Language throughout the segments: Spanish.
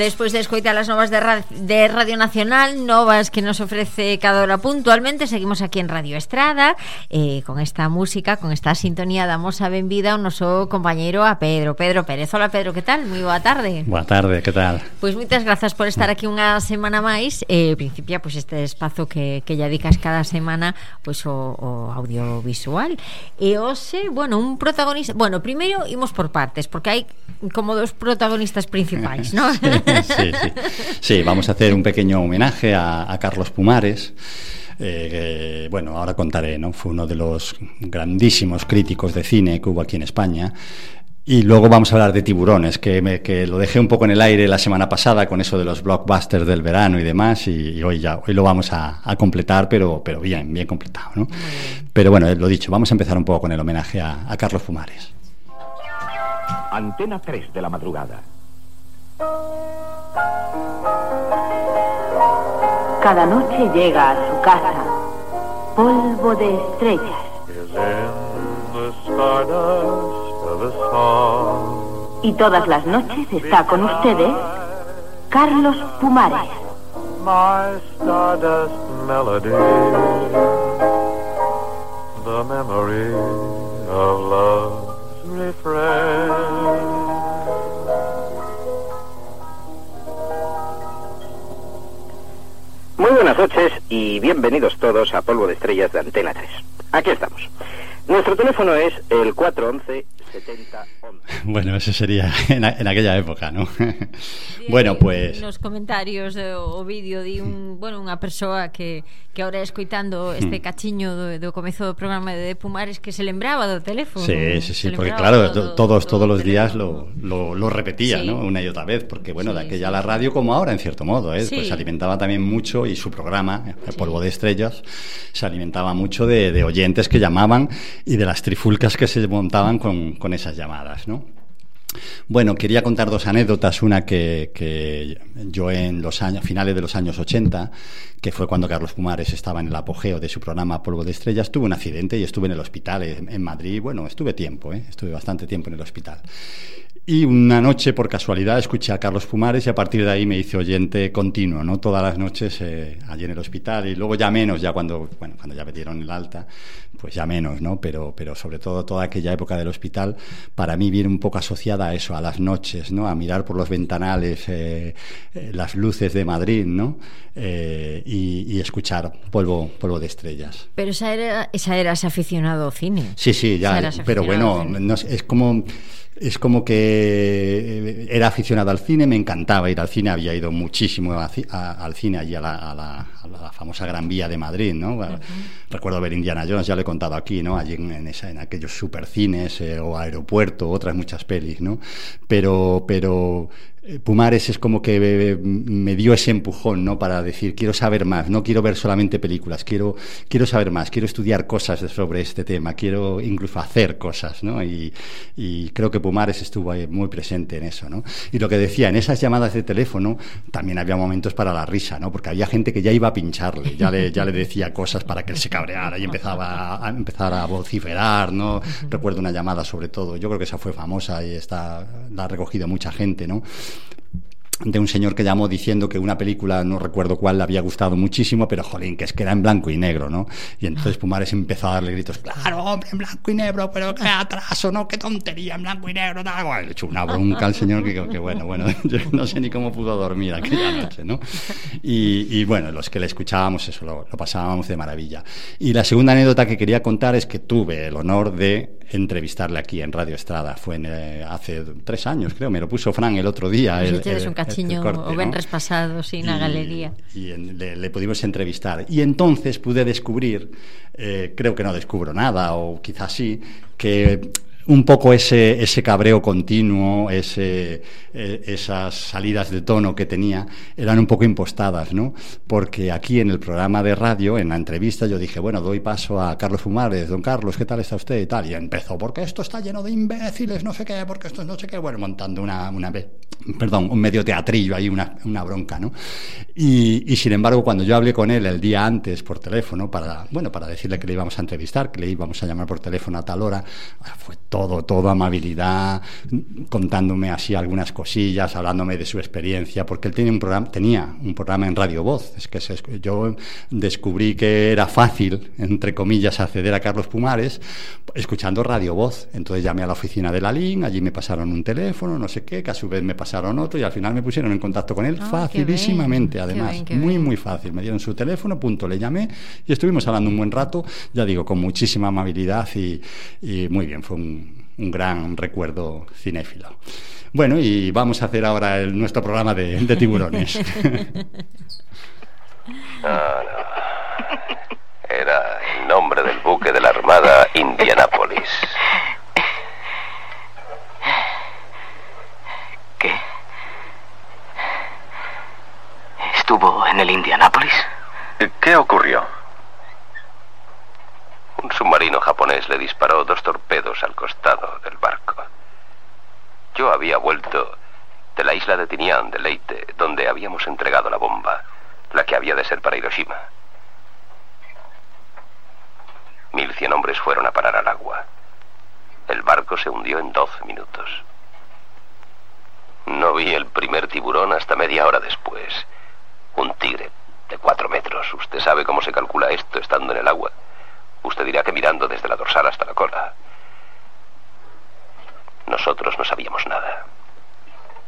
Despois de escoitar as novas de, Ra de Radio Nacional Novas que nos ofrece cada hora puntualmente Seguimos aquí en Radio Estrada eh, Con esta música, con esta sintonía Damos a benvida ao noso compañeiro a Pedro Pedro Pérez, hola Pedro, que tal? Moi boa tarde Boa tarde, que tal? Pois moitas grazas por estar aquí unha semana máis eh, Principia, pois este espazo que, que lle dedicas cada semana Pois o, o audiovisual E hoxe, bueno, un protagonista Bueno, primeiro imos por partes Porque hai como dos protagonistas principais, non? Sí. Sí. sí, vamos a hacer un pequeño homenaje a, a Carlos Pumares. Eh, bueno, ahora contaré, ¿no? Fue uno de los grandísimos críticos de cine que hubo aquí en España. Y luego vamos a hablar de tiburones, que, me, que lo dejé un poco en el aire la semana pasada con eso de los blockbusters del verano y demás, y, y hoy ya hoy lo vamos a, a, completar, pero, pero bien, bien completado. ¿no? Pero bueno, lo dicho, vamos a empezar un poco con el homenaje a, a Carlos Pumares. Antena 3 de la madrugada. Cada noche llega a su casa polvo de estrellas. Y todas las noches está con ustedes Carlos Pumares. The memory of love's refrain. Muy buenas noches y bienvenidos todos a Polvo de Estrellas de Antena 3. Aquí estamos. Nuestro teléfono es el 411 70 Bueno, eso sería en, en aquella época, ¿no? bueno, pues nos comentarios o vídeo di un, bueno, unha persoa que que ahora escoitando este hmm. cachiño do, do comezo do programa de Pumares que se lembraba do teléfono. Sí, sí, sí, porque claro, do, todos todos los días lo, lo, lo repetía, sí. ¿no? Una y otra vez, porque bueno, sí, de aquella sí. la radio como ahora en cierto modo, ¿eh? Pues se alimentaba también mucho y su programa, El Polvo de Estrellas, se alimentaba mucho de, de oyentes que llamaban y de las trifulcas que se montaban con, con esas llamadas, ¿no? Bueno, quería contar dos anécdotas. Una que, yo en los años, finales de los años 80, que fue cuando Carlos Pumares estaba en el apogeo de su programa Polvo de Estrellas, tuve un accidente y estuve en el hospital en, en Madrid. Bueno, estuve tiempo, ¿eh? estuve bastante tiempo en el hospital. Y una noche, por casualidad, escuché a Carlos Pumares y a partir de ahí me hice oyente continuo, ¿no? Todas las noches eh, allí en el hospital y luego ya menos, ya cuando, bueno, cuando ya me dieron el alta, pues ya menos, ¿no? Pero, pero sobre todo toda aquella época del hospital, para mí viene un poco asociada a eso, a las noches, ¿no? A mirar por los ventanales eh, eh, las luces de Madrid, ¿no? Eh, y, y, escuchar polvo, polvo de estrellas. Pero esa era, esa era ese aficionado cine. Sí, sí, ya, pero bueno, no, es como es como que era aficionado al cine, me encantaba ir al cine, había ido muchísimo a, a, al cine allí a la, a, la, a la, famosa Gran Vía de Madrid, ¿no? Uh -huh. Recuerdo ver Indiana Jones, ya lo he contado aquí, ¿no? Allí en, en, esa, en aquellos supercines eh, o aeropuerto, otras muchas pelis, ¿no? Pero, pero Pumares es como que me dio ese empujón, ¿no? Para decir, quiero saber más, no quiero ver solamente películas, quiero, quiero saber más, quiero estudiar cosas sobre este tema, quiero incluso hacer cosas, ¿no? Y, y creo que Pumares estuvo muy presente en eso, ¿no? Y lo que decía, en esas llamadas de teléfono también había momentos para la risa, ¿no? Porque había gente que ya iba a pincharle, ya le, ya le decía cosas para que él se cabreara y empezaba a, empezar a vociferar, ¿no? Recuerdo una llamada sobre todo, yo creo que esa fue famosa y está, la ha recogido mucha gente, ¿no? De un señor que llamó diciendo que una película, no recuerdo cuál, le había gustado muchísimo, pero jolín, que es que era en blanco y negro, ¿no? Y entonces Pumares empezó a darle gritos, claro, hombre, en blanco y negro, pero qué atraso, ¿no? Qué tontería, en blanco y negro, tal. Bueno, le echó una bronca al señor que, que bueno, bueno, yo no sé ni cómo pudo dormir aquella noche, ¿no? Y, y bueno, los que le escuchábamos eso lo, lo pasábamos de maravilla. Y la segunda anécdota que quería contar es que tuve el honor de entrevistarle aquí en Radio Estrada. Fue en, eh, hace tres años, creo. Me lo puso Fran el otro día. El, el, un cachiño corte, o ben ¿no? respasado, sí, na galería. Y en, le, le, pudimos entrevistar. Y entonces pude descubrir, eh, creo que no descubro nada, o quizás sí, que un poco ese, ese cabreo continuo, ese, eh, esas salidas de tono que tenía, eran un poco impostadas, ¿no? Porque aquí en el programa de radio, en la entrevista, yo dije, bueno, doy paso a Carlos Fumares, don Carlos, ¿qué tal está usted? Y tal, y empezó, porque esto está lleno de imbéciles, no sé qué, porque esto es no sé qué, bueno, montando una, una perdón, un medio teatrillo ahí, una, una bronca, ¿no? Y, y sin embargo, cuando yo hablé con él el día antes por teléfono, para, bueno, para decirle que le íbamos a entrevistar, que le íbamos a llamar por teléfono a tal hora, fue todo, todo amabilidad, contándome así algunas cosas cosillas, hablándome de su experiencia, porque él tenía un programa, tenía un programa en Radio Voz. Es que yo descubrí que era fácil, entre comillas, acceder a Carlos Pumares escuchando Radio Voz. Entonces llamé a la oficina de la LIN, allí me pasaron un teléfono, no sé qué, que a su vez me pasaron otro y al final me pusieron en contacto con él ah, facilísimamente, además, muy, muy fácil. Me dieron su teléfono, punto, le llamé y estuvimos hablando un buen rato, ya digo, con muchísima amabilidad y, muy bien, fue un, gran recuerdo cinéfilo. Bueno, y vamos a hacer ahora el, nuestro programa de, tiburones. Ah, Era el nombre del buque de la Armada Indianapolis. ¿Qué? ¿Estuvo en el Indianapolis? ¿Qué ocurrió? Submarino japonés le disparó dos torpedos al costado del barco. Yo había vuelto de la isla de Tinian, de Leyte, donde habíamos entregado la bomba, la que había de ser para Hiroshima. Mil cien hombres fueron a parar al agua. El barco se hundió en doce minutos. No vi el primer tiburón hasta media hora después. Un tigre de cuatro metros. Usted sabe cómo se calcula esto estando en el agua. Usted dirá que mirando desde la dorsal hasta la cola. Nosotros no sabíamos nada.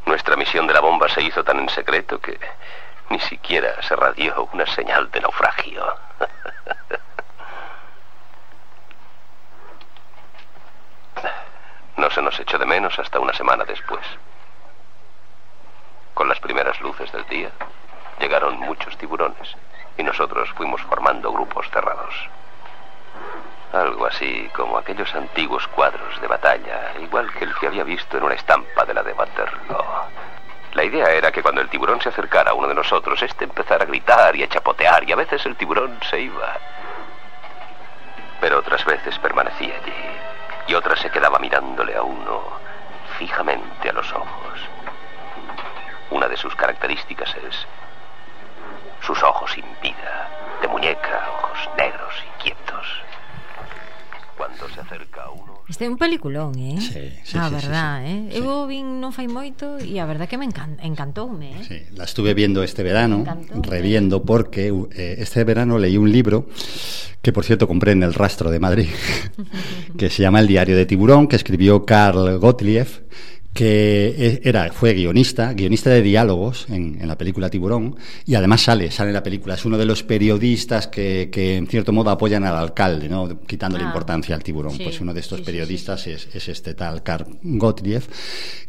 Nuestra misión de la bomba se hizo tan en secreto que ni siquiera se radió una señal de naufragio. No se nos echó de menos hasta una semana después. Con las primeras luces del día, llegaron muchos tiburones y nosotros fuimos formando grupos cerrados. Algo así como aquellos antiguos cuadros de batalla, igual que el que había visto en una estampa de la de Waterloo. La idea era que cuando el tiburón se acercara a uno de nosotros, este empezara a gritar y a chapotear, y a veces el tiburón se iba. Pero otras veces permanecía allí, y otras se quedaba mirándole a uno fijamente a los ojos. Una de sus características es sus ojos sin vida, de muñeca, ojos negros y quietos. Cuando se acerca a uno... Este é un peliculón, eh? Sí, sí, a sí, verdad, sí, eh? sí. eh? Eu sí. vin non fai moito e a verdad que me encan encantoume, eh? Sí, la estuve viendo este verano, reviendo, porque uh, eh, este verano leí un libro que, por cierto, compré en El Rastro de Madrid, que se llama El diario de tiburón, que escribió Carl Gottlieb, que e, era, fue guionista, guionista de diálogos en, en, la película Tiburón, y además sale, sale en la película, es uno de los periodistas que, que en cierto modo apoyan al alcalde, ¿no? quitándole ah, importancia al tiburón. Sí, pues uno de estos sí, periodistas sí, es, es, este tal Karl Gottlieb,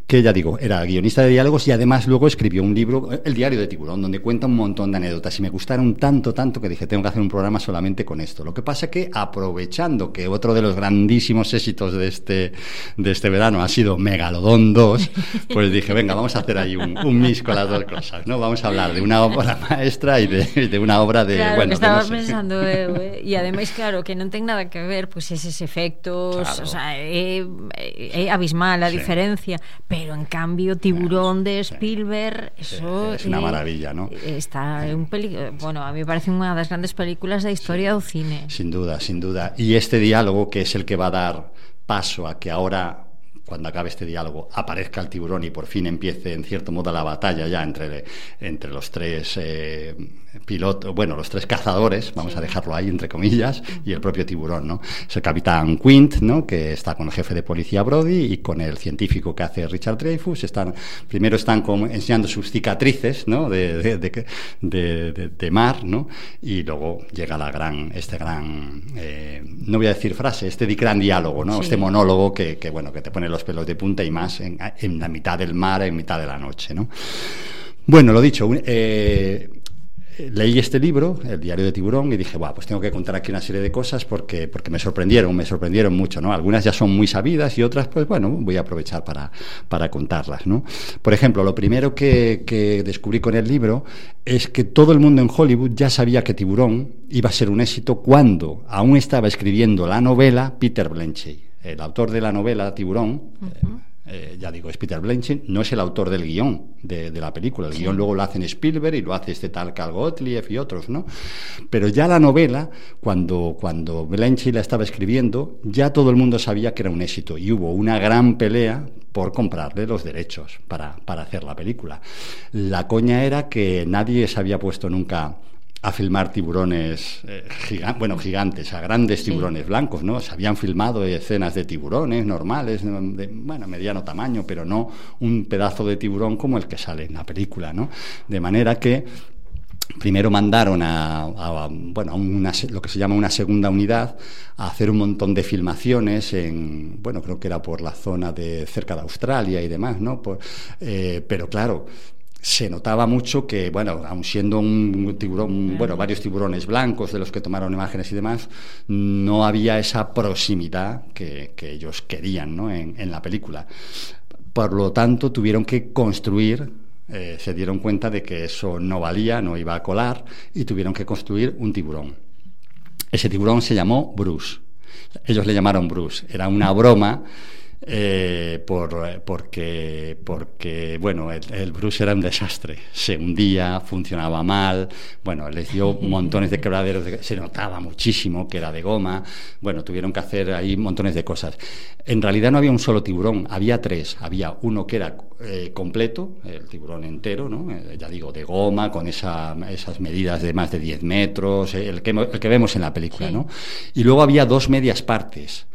que ya digo, era guionista de diálogos y además luego escribió un libro, El diario de tiburón, donde cuenta un montón de anécdotas y me gustaron tanto, tanto que dije, tengo que hacer un programa solamente con esto. Lo que pasa que aprovechando que otro de los grandísimos éxitos de este, de este verano ha sido Megalodón dos, pues dije, venga, vamos a hacer ahí un, un mix con las dos cosas, ¿no? Vamos a hablar de una obra maestra y de, de una obra de, claro, bueno, que estaba no sé. pensando eh? e ademais, claro, que non ten nada que ver pues eses efectos, Claro. o sea, é, é abismal a Sí. diferencia, pero en cambio Tiburón de Spielberg, eso es una eh, maravilla, ¿no? Está un peli bueno, a mí me parece unha das grandes películas da historia do cine. Sin duda, sin duda. Y este diálogo, que es el que va a dar paso a que ahora, cuando acabe este diálogo, aparezca el tiburón y por fin empiece, en cierto modo, la batalla ya entre, entre los tres eh, pilotos, bueno, los tres cazadores, vamos a dejarlo ahí, entre comillas, y el propio tiburón, ¿no? Es el capitán Quint, ¿no? Que está con el jefe de policía Brody y con el científico que hace Richard Dreyfus. Están, primero están como enseñando sus cicatrices, ¿no? De, de, de, mar, ¿no? Y luego llega la gran, este gran, eh, no voy a decir frase, este gran diálogo, ¿no? Sí. Este monólogo que, que, bueno, que te pone los pelos de punta y más en, en la mitad del mar, en mitad de la noche, ¿no? Bueno, lo dicho, eh, leí este libro, El diario de tiburón, y dije, pues tengo que contar aquí una serie de cosas porque, porque me sorprendieron, me sorprendieron mucho, ¿no? Algunas ya son muy sabidas y otras, pues bueno, voy a aprovechar para, para contarlas, ¿no? Por ejemplo, lo primero que, que descubrí con el libro es que todo el mundo en Hollywood ya sabía que Tiburón iba a ser un éxito cuando aún estaba escribiendo la novela Peter Blenchey, el autor de la novela Tiburón. Eh, ya digo, es Peter Blanchett, no es el autor del guion de, de la película. El guion luego lo hacen Spielberg y lo hace este tal Carl Gottlieb y otros, ¿no? Pero ya la novela, cuando, cuando Blanchett la estaba escribiendo, ya todo el mundo sabía que era un éxito y hubo una gran pelea por comprarle los derechos para, para hacer la película. La coña era que nadie se había puesto nunca a filmar tiburones eh, bueno, gigantes, a grandes tiburones blancos, ¿no? Se habían filmado escenas de tiburones normales, de, bueno, mediano tamaño, pero no un pedazo de tiburón como el que sale en la película, ¿no? De manera que primero mandaron a, bueno, a una, lo que se llama una segunda unidad a hacer un montón de filmaciones en, bueno, creo que era por la zona de cerca de Australia y demás, ¿no? Eh, pero claro, se notaba mucho que, bueno, aun siendo un tiburón, bueno, varios tiburones blancos de los que tomaron imágenes y demás, no había esa proximidad que, ellos querían ¿no? en, la película. Por lo tanto, tuvieron que construir, eh, se dieron cuenta de que eso no valía, no iba a colar, y tuvieron que construir un tiburón. Ese tiburón se llamó Bruce. Ellos le llamaron Bruce. Era una broma eh, por, porque, porque, bueno, el, Bruce era un desastre. Se hundía, funcionaba mal, bueno, les dio montones de quebraderos, se notaba muchísimo que era de goma, bueno, tuvieron que hacer ahí montones de cosas. En realidad no había un solo tiburón, había tres. Había uno que era eh, completo, el tiburón entero, ¿no? Eh, ya digo, de goma, con esa, esas medidas de más de 10 metros, el que, el que vemos en la película, ¿no? Y luego había dos medias partes.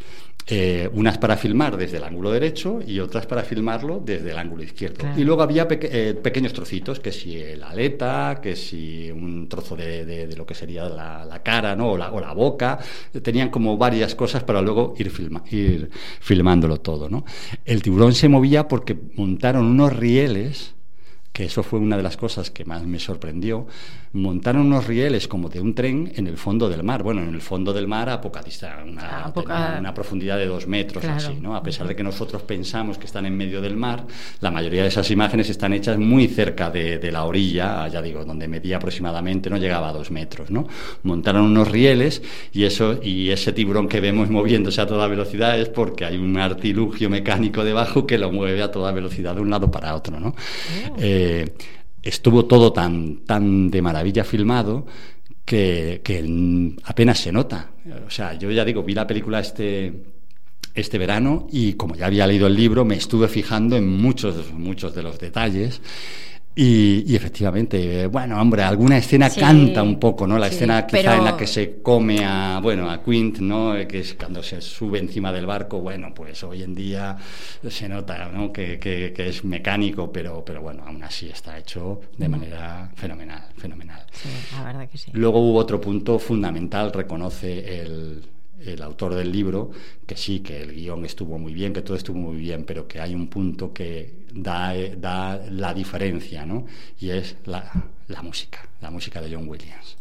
Eh, unas para filmar desde el ángulo derecho y otras para filmarlo desde el ángulo izquierdo. Y luego había eh, pequeños trocitos, que si la aleta, que si un trozo de, lo que sería la, cara ¿no? o, la, o la boca. Tenían como varias cosas para luego ir, filma, ir filmándolo todo. ¿no? El tiburón se movía porque montaron unos rieles que eso fue una de las cosas que más me sorprendió, montaron unos rieles como de un tren en el fondo del mar. Bueno, en el fondo del mar a poca distancia, una, profundidad de dos metros, así, ¿no? A pesar de que nosotros pensamos que están en medio del mar, la mayoría de esas imágenes están hechas muy cerca de, la orilla, ya digo, donde medía aproximadamente, no llegaba a dos metros, ¿no? Montaron unos rieles y eso, y ese tiburón que vemos moviéndose a toda velocidad es porque hay un artilugio mecánico debajo que lo mueve a toda velocidad de un lado para otro, ¿no? Oh. Eh, estuvo todo tan, tan de maravilla filmado que, apenas se nota. O sea, yo ya digo, vi la película este, este verano y como ya había leído el libro, me estuve fijando en muchos, muchos de los detalles y, efectivamente, bueno, hombre, alguna escena canta un poco, ¿no? La escena quizá en la que se come a, bueno, a Quint, ¿no? Que es cuando se sube encima del barco, bueno, pues hoy en día se nota, ¿no? Que, que, es mecánico, pero, pero bueno, aún así está hecho de manera fenomenal, fenomenal. Sí, la verdad que sí. Luego hubo otro punto fundamental, reconoce el el autor del libro, que sí, que el guion estuvo muy bien, que todo estuvo muy bien, pero que hay un punto que da, da la diferencia, ¿no? Y es la, la música, la música de John Williams.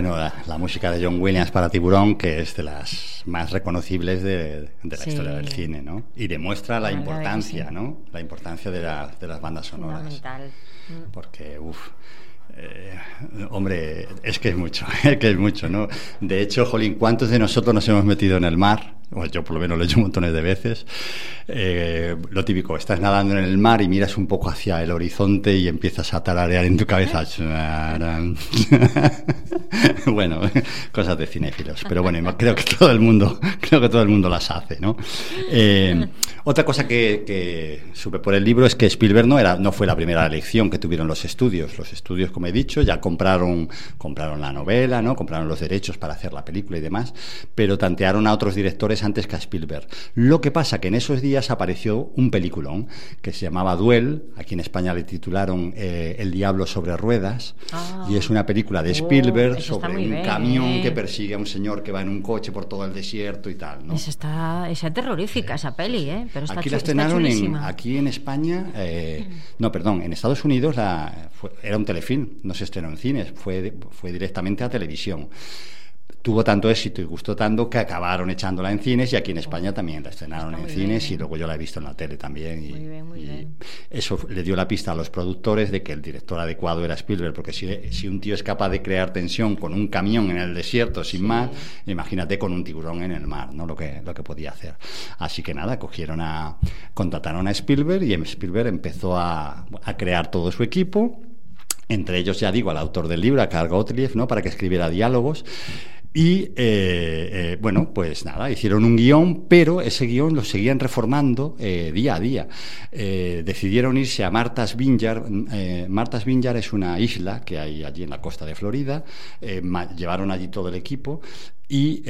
Bueno, la, música de John Williams para Tiburón, que es de las más reconocibles de, la historia del cine, ¿no? Y demuestra la, importancia, ¿no? La importancia de, de las bandas sonoras. Fundamental. Mm. Porque, uff, eh, hombre, es que es mucho, es que es mucho, ¿no? De hecho, Jolín, ¿cuántos de nosotros nos hemos metido en el mar yo por lo menos lo he hecho montones de veces, eh, lo típico, estás nadando en el mar y miras un poco hacia el horizonte y empiezas a tararear en tu cabeza. bueno, cosas de cinéfilos, pero bueno, creo que todo el mundo, creo que todo el mundo las hace, ¿no? Eh, otra cosa que, que, supe por el libro es que Spielberg no era, no fue la primera elección que tuvieron los estudios. Los estudios, como he dicho, ya compraron, compraron la novela, ¿no? Compraron los derechos para hacer la película y demás, pero tantearon a otros directores antes que a Spielberg. Lo que pasa que en esos días apareció un peliculón que se llamaba Duel, aquí en España le titularon eh, El diablo sobre ruedas, Ah. y es una película de Spielberg Oh, sobre un bien, camión eh. que persigue a un señor que va en un coche por todo el desierto y tal, ¿no? Esa está, esa es terrorífica esa peli, ¿eh? Pero está Aquí la estrenaron en, aquí en España, eh, no, perdón, en Estados Unidos la, fue- era un telefilm, no se estrenó en cines, fue, fue directamente a televisión. Tuvo tanto éxito y gustó tanto que acabaron echándola en cines y aquí en España también la estrenaron en cines bien. y luego yo la he visto en la tele también. Y, Muy bien, muy y bien. eso le dio la pista a los productores de que el director adecuado era Spielberg, porque si, si un tío es capaz de crear tensión con un camión en el desierto sin más, imagínate con un tiburón en el mar, ¿no? Lo que, lo que podía hacer. Así que nada, cogieron a, contrataron a Spielberg y Spielberg empezó a, a crear todo su equipo, entre ellos, ya digo, al autor del libro, a Karl Gottlieb, ¿no? Para que escribiera diálogos. Y eh, eh, bueno, pues nada, hicieron un guion, pero ese guion lo seguían reformando eh, día a día. Eh, decidieron irse a Martha's Vineyard. Eh, Martha's Vineyard es una isla que hay allí en la costa de Florida. Llevaron allí todo el equipo y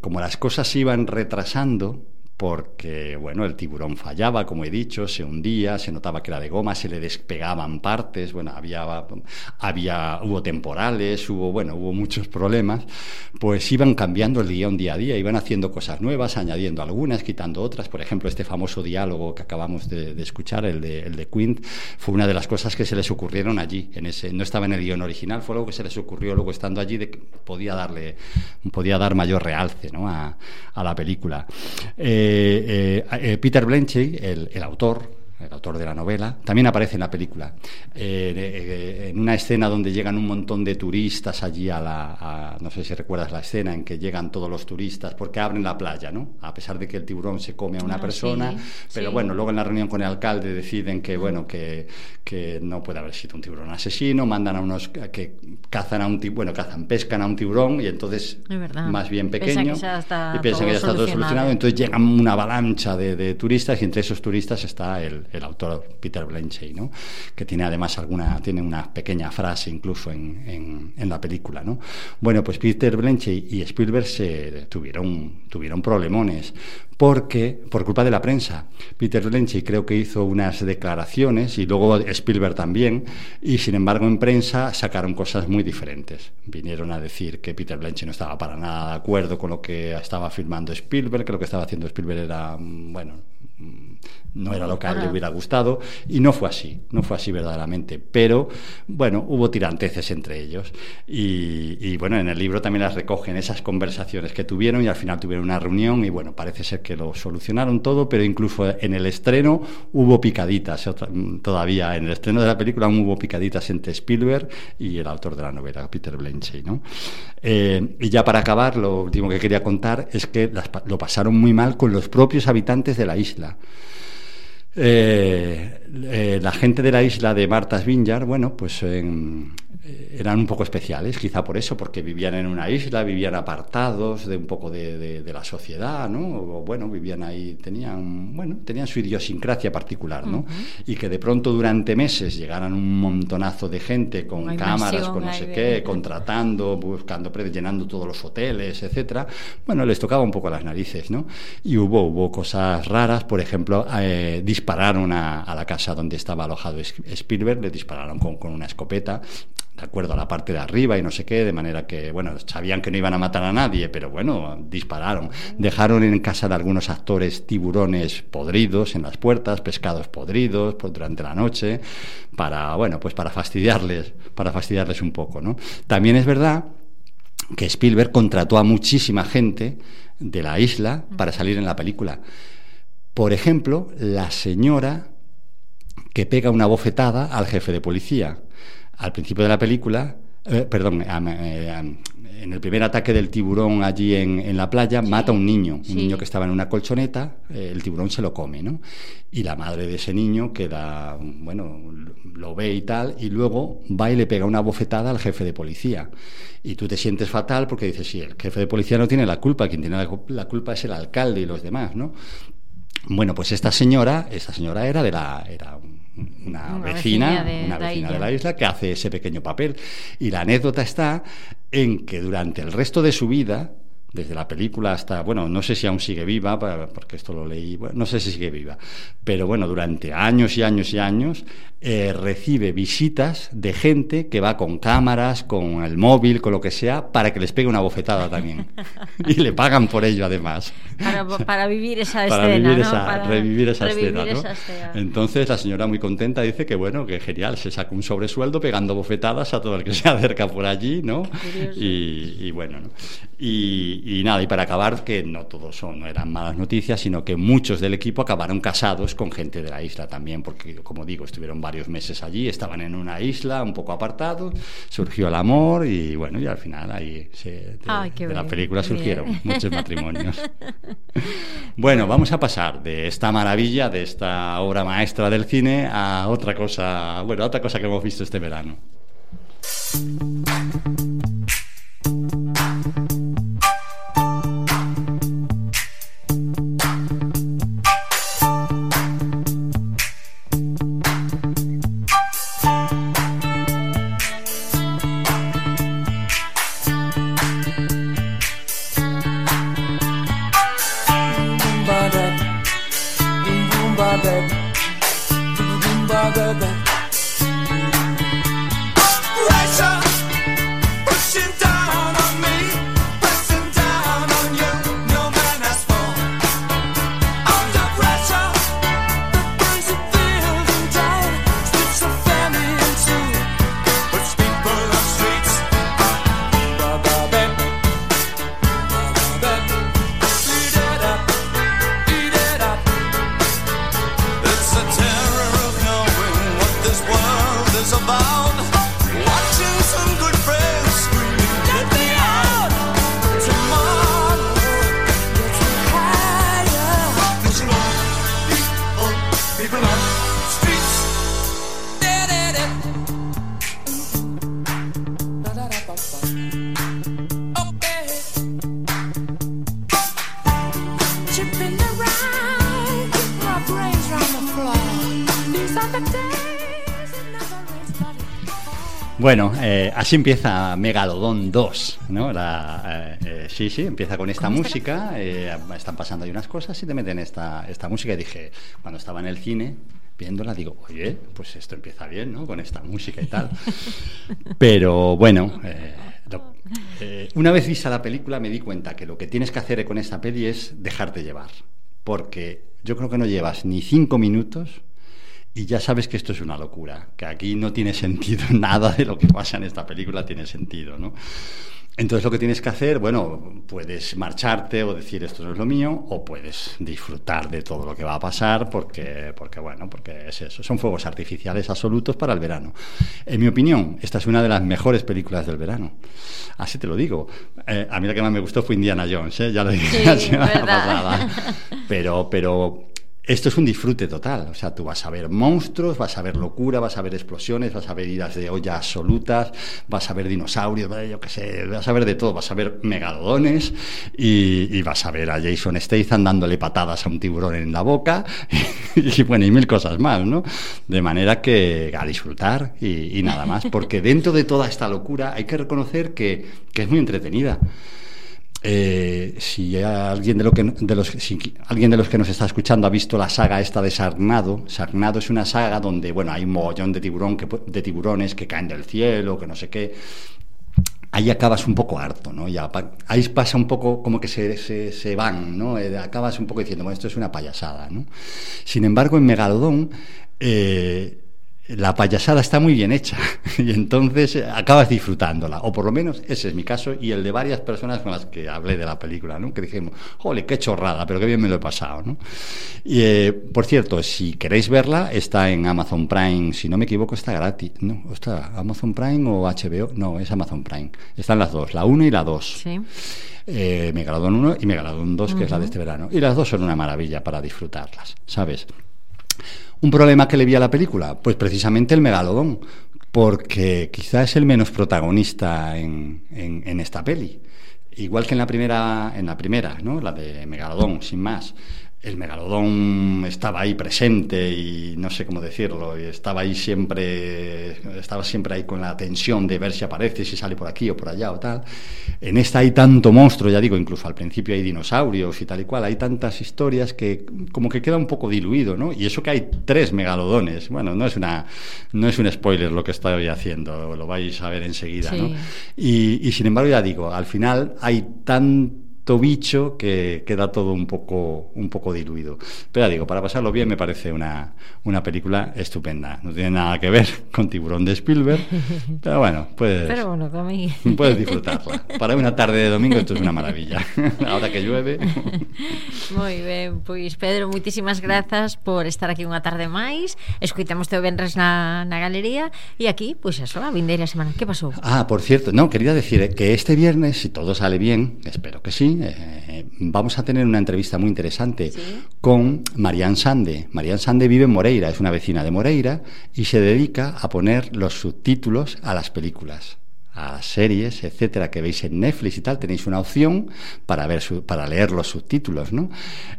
como las cosas se iban retrasando, porque bueno, el tiburón fallaba, como he dicho, se hundía, se notaba que era de goma, se le despegaban partes, bueno, había, había hubo temporales, hubo bueno, hubo muchos problemas, pues iban cambiando el guion día a día, iban haciendo cosas nuevas, añadiendo algunas, quitando otras, por ejemplo, este famoso diálogo que acabamos de, escuchar, el de, el de Quint, fue una de las cosas que se les ocurrieron allí, en ese, no estaba en el guion original, fue algo que se les ocurrió luego estando allí de que podía darle, podía dar mayor realce ¿no? a, a la película. Eh, eh, eh, Peter Blenchey, el, el autor, el autor de la novela, también aparece en la película. Eh, eh, en una escena donde llegan un montón de turistas allí a la. a- no sé si recuerdas la escena en que llegan todos los turistas porque abren la playa, ¿no? A pesar de que el tiburón se come a una Ah, persona, sí, pero sí. bueno, luego en la reunión con el alcalde deciden que, bueno, que, que no puede haber sido un tiburón asesino, mandan a unos que cazan a un tiburón, bueno, cazan, pescan a un tiburón y entonces más bien pequeño y piensan que ya está todo solucionado. solucionado, entonces llega una avalancha de, de turistas y entre esos turistas está el, el autor Peter Blenchey, ¿no? que tiene además alguna, tiene una pequeña frase incluso en, en, la película. ¿no? Bueno, pues Peter Blenchey y Spielberg se tuvieron, tuvieron problemones porque, por culpa de la prensa, Peter Blenchey creo que hizo unas declaraciones y luego Spielberg también, y sin embargo en prensa sacaron cosas muy diferentes. Vinieron a decir que Peter Blenchey no estaba para nada de acuerdo con lo que estaba firmando Spielberg, que lo que estaba haciendo Spielberg era, mm, bueno, mm, no era lo que a él le hubiera gustado, y no fue así, no fue así verdaderamente. Pero, bueno, hubo tiranteces entre ellos. Y, y, bueno, en el libro también las recogen esas conversaciones que tuvieron y al final tuvieron una reunión y bueno, parece ser que lo solucionaron todo, pero incluso en el estreno hubo picaditas, todavía en el estreno de la película hubo picaditas entre Spielberg y el autor de la novela, Peter Blenchey, ¿no? Eh, y ya para acabar, lo último que quería contar es que lo pasaron muy mal con los propios habitantes de la isla. Eh, eh, la gente de la isla de Martha's Vineyard, bueno, pues em, eh, eran un poco especiales, quizá por eso, porque vivían en una isla, vivían apartados de un poco de, de- de la sociedad, ¿no? O, bueno, vivían ahí, tenían, bueno, tenían su idiosincrasia particular, ¿no? Y que de pronto durante meses llegaran un montonazo de gente con Una cámaras, invasión con no sé de- qué, contratando, buscando, llenando todos los hoteles, etcétera. Bueno, les tocaba un poco las narices, ¿no? Y hubo, hubo cosas raras, por ejemplo, eh, dispararon a, la casa donde estaba alojado Spielberg, le dispararon con, una escopeta, de acuerdo a la parte de arriba y no sé qué, de manera que, bueno, sabían que no iban a matar a nadie, pero bueno, dispararon. Dejaron en casa de algunos actores tiburones podridos en las puertas, pescados podridos durante la noche, para, bueno, pues para fastidiarles, para fastidiarles un poco, ¿no? También es verdad que Spielberg contrató a muchísima gente de la isla para salir en la película. Por ejemplo, la señora que pega una bofetada al jefe de policía. Al principio de la película, eh, perdón, eh, en el primer ataque del tiburón allí en, la playa, mata a un niño, un niño que estaba en una colchoneta, eh, el tiburón se lo come, ¿no? Y la madre de ese niño queda, bueno, lo ve y tal, y luego va y le pega una bofetada al jefe de policía. Y tú te sientes fatal porque dices, sí, el jefe de policía no tiene la culpa, quien tiene la, culpa es el alcalde y los demás, ¿no? Bueno, pues esta señora, esta señora era de la, era una, vecina, de, una vecina de la isla que hace ese pequeño papel. Y la anécdota está en que durante el resto de su vida, desde la película hasta, bueno, no sé si aún sigue viva, porque esto lo leí, bueno, no sé si sigue viva, pero bueno, durante años y años y años eh, recibe visitas de gente que va con cámaras, con el móvil, con lo que sea, para que les pegue una bofetada también. y le pagan por ello además. Para, vivir esa escena, ¿no? para revivir esa escena, ¿no? Entonces la señora muy contenta dice que bueno, que genial, se saca un sobresueldo pegando bofetadas a todo el que se acerca por allí, ¿no? Y, bueno, ¿no? Y, nada, y para acabar, que no todos son, no eran malas noticias, sino que muchos del equipo acabaron casados con gente de la isla también, porque como digo, estuvieron varios meses allí, estaban en una isla un poco apartado, surgió el amor y bueno, y al final ahí de, la película surgieron muchos matrimonios. bueno, vamos a pasar de esta maravilla, de esta obra maestra del cine, a otra cosa, bueno, a otra cosa que hemos visto este verano. Bueno, eh, así empieza Megalodón 2, ¿no? Eh, eh, sí, sí, empieza con esta música, están pasando ahí unas cosas y te meten esta, esta música y dije, cuando estaba en el cine, viéndola, digo, oye, pues esto empieza bien, ¿no? Con esta música y tal. Pero bueno, una vez vista la película me di cuenta que lo que tienes que hacer con esta peli es dejarte llevar, porque yo creo que no llevas ni cinco minutos y ya sabes que esto es una locura, que aquí no tiene sentido nada de lo que pasa en esta película tiene sentido, ¿no? Entonces lo que tienes que hacer, bueno, puedes marcharte o decir esto no es lo mío, o puedes disfrutar de todo lo que va a pasar, porque, porque bueno, porque es eso, son fuegos artificiales absolutos para el verano. En mi opinión, esta es una de las mejores películas del verano. Así te lo digo. Eh, a mí la que más me gustó fue Indiana Jones, ¿eh? ya lo dije la semana pasada. Pero, pero esto es un disfrute total. O sea, tú vas a ver monstruos, vas a ver locura, vas a ver explosiones, vas a ver idas de olla absolutas, vas a ver dinosaurios, yo vas a ver de todo, vas a ver megalodones y, vas a ver a Jason Statham dándole patadas a un tiburón en la boca y, bueno, y mil cosas más, ¿no? De manera que a disfrutar y, nada más, porque dentro de toda esta locura hay que reconocer que es muy entretenida. Eh, si alguien de, lo que, los, alguien de los que nos está escuchando ha visto la saga esta de Sarnado, Sarnado es una saga donde bueno hay un mogollón de, tiburón de tiburones que caen del cielo, que no sé qué. Ahí acabas un poco harto, ¿no? Ahí pasa un poco como que se, se, se van, ¿no? Eh, acabas un poco diciendo, bueno, esto es una payasada, ¿no? Sin embargo, en Megalodón, eh, la payasada está muy bien hecha y entonces acabas disfrutándola, o por lo menos ese es mi caso y el de varias personas con las que hablé de la película, ¿no? que dijimos, jole, qué chorrada, pero qué bien me lo he pasado. ¿no? Y, eh, por cierto, si queréis verla, está en Amazon Prime, si no me equivoco, está gratis. ¿No? ¿Está Amazon Prime o HBO? No, es Amazon Prime. Están las dos, la 1 y la 2. Sí. Eh, Megalodon 1 y Megalodon 2, que es la de este verano. Y las dos son una maravilla para disfrutarlas, ¿sabes? ¿Un problema que le vi a la película? Pues precisamente el megalodón, porque quizá es el menos protagonista en, en, esta peli. Igual que en la primera, en la primera, ¿no? La de Megalodón, sin más el megalodón estaba ahí presente y no sé cómo decirlo, y estaba ahí siempre, estaba siempre ahí con la tensión de ver si aparece, si sale por aquí o por allá o tal. En esta hay tanto monstruo, ya digo, incluso al principio hay dinosaurios y tal y cual, hay tantas historias que como que queda un poco diluido, ¿no? Y eso que hay tres megalodones, bueno, no es una, no es un spoiler lo que estoy haciendo, lo vais a ver enseguida, ¿no? Y, y sin embargo, ya digo, al final hay tan bicho que queda todo un poco, un poco diluido. Pero digo, para pasarlo bien me parece una, una película estupenda. No tiene nada que ver con Tiburón de Spielberg, pero bueno, puedes, pero bueno, puedes disfrutarla. Para una tarde de domingo esto es una maravilla. Ahora que llueve. Muy bien, pues Pedro, muchísimas gracias por estar aquí una tarde máis. Escuitamos teo venres na, na galería y aquí, pues eso, a vindeira semana. ¿Qué pasó? Ah, por cierto, no, quería decir eh, que este viernes, si todo sale bien, espero que sí, eh, vamos a tener una entrevista muy interesante con Marianne Sande. Marianne Sande vive en Moreira, es una vecina de Moreira y se dedica a poner los subtítulos a las películas a series, etcétera, que veis en Netflix y tal, tenéis una opción para ver para leer los subtítulos, ¿no?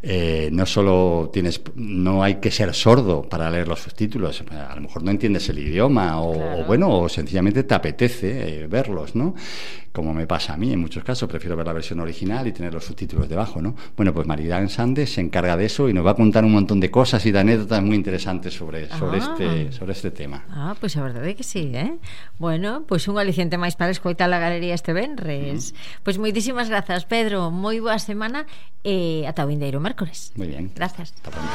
Eh, no solo tienes, no hay que ser sordo para leer los subtítulos, a lo mejor no entiendes el idioma o, bueno, o sencillamente te apetece eh, verlos, ¿no? Como me pasa a mí en muchos casos, prefiero ver la versión original y tener los subtítulos debajo, ¿no? Bueno, pues Maridán Sandes se encarga de eso y nos va a contar un montón de cosas y de anécdotas muy interesantes sobre, sobre, ah. este, sobre este tema. Ah, pues a verdade que sí, eh? Bueno, pues un aliciente máis para escoitar a galería este venres. Mm. Pues moitísimas grazas, Pedro, moi boa semana e ata o vindeiro mércores. Moi bien. Gracias. Hasta pronto.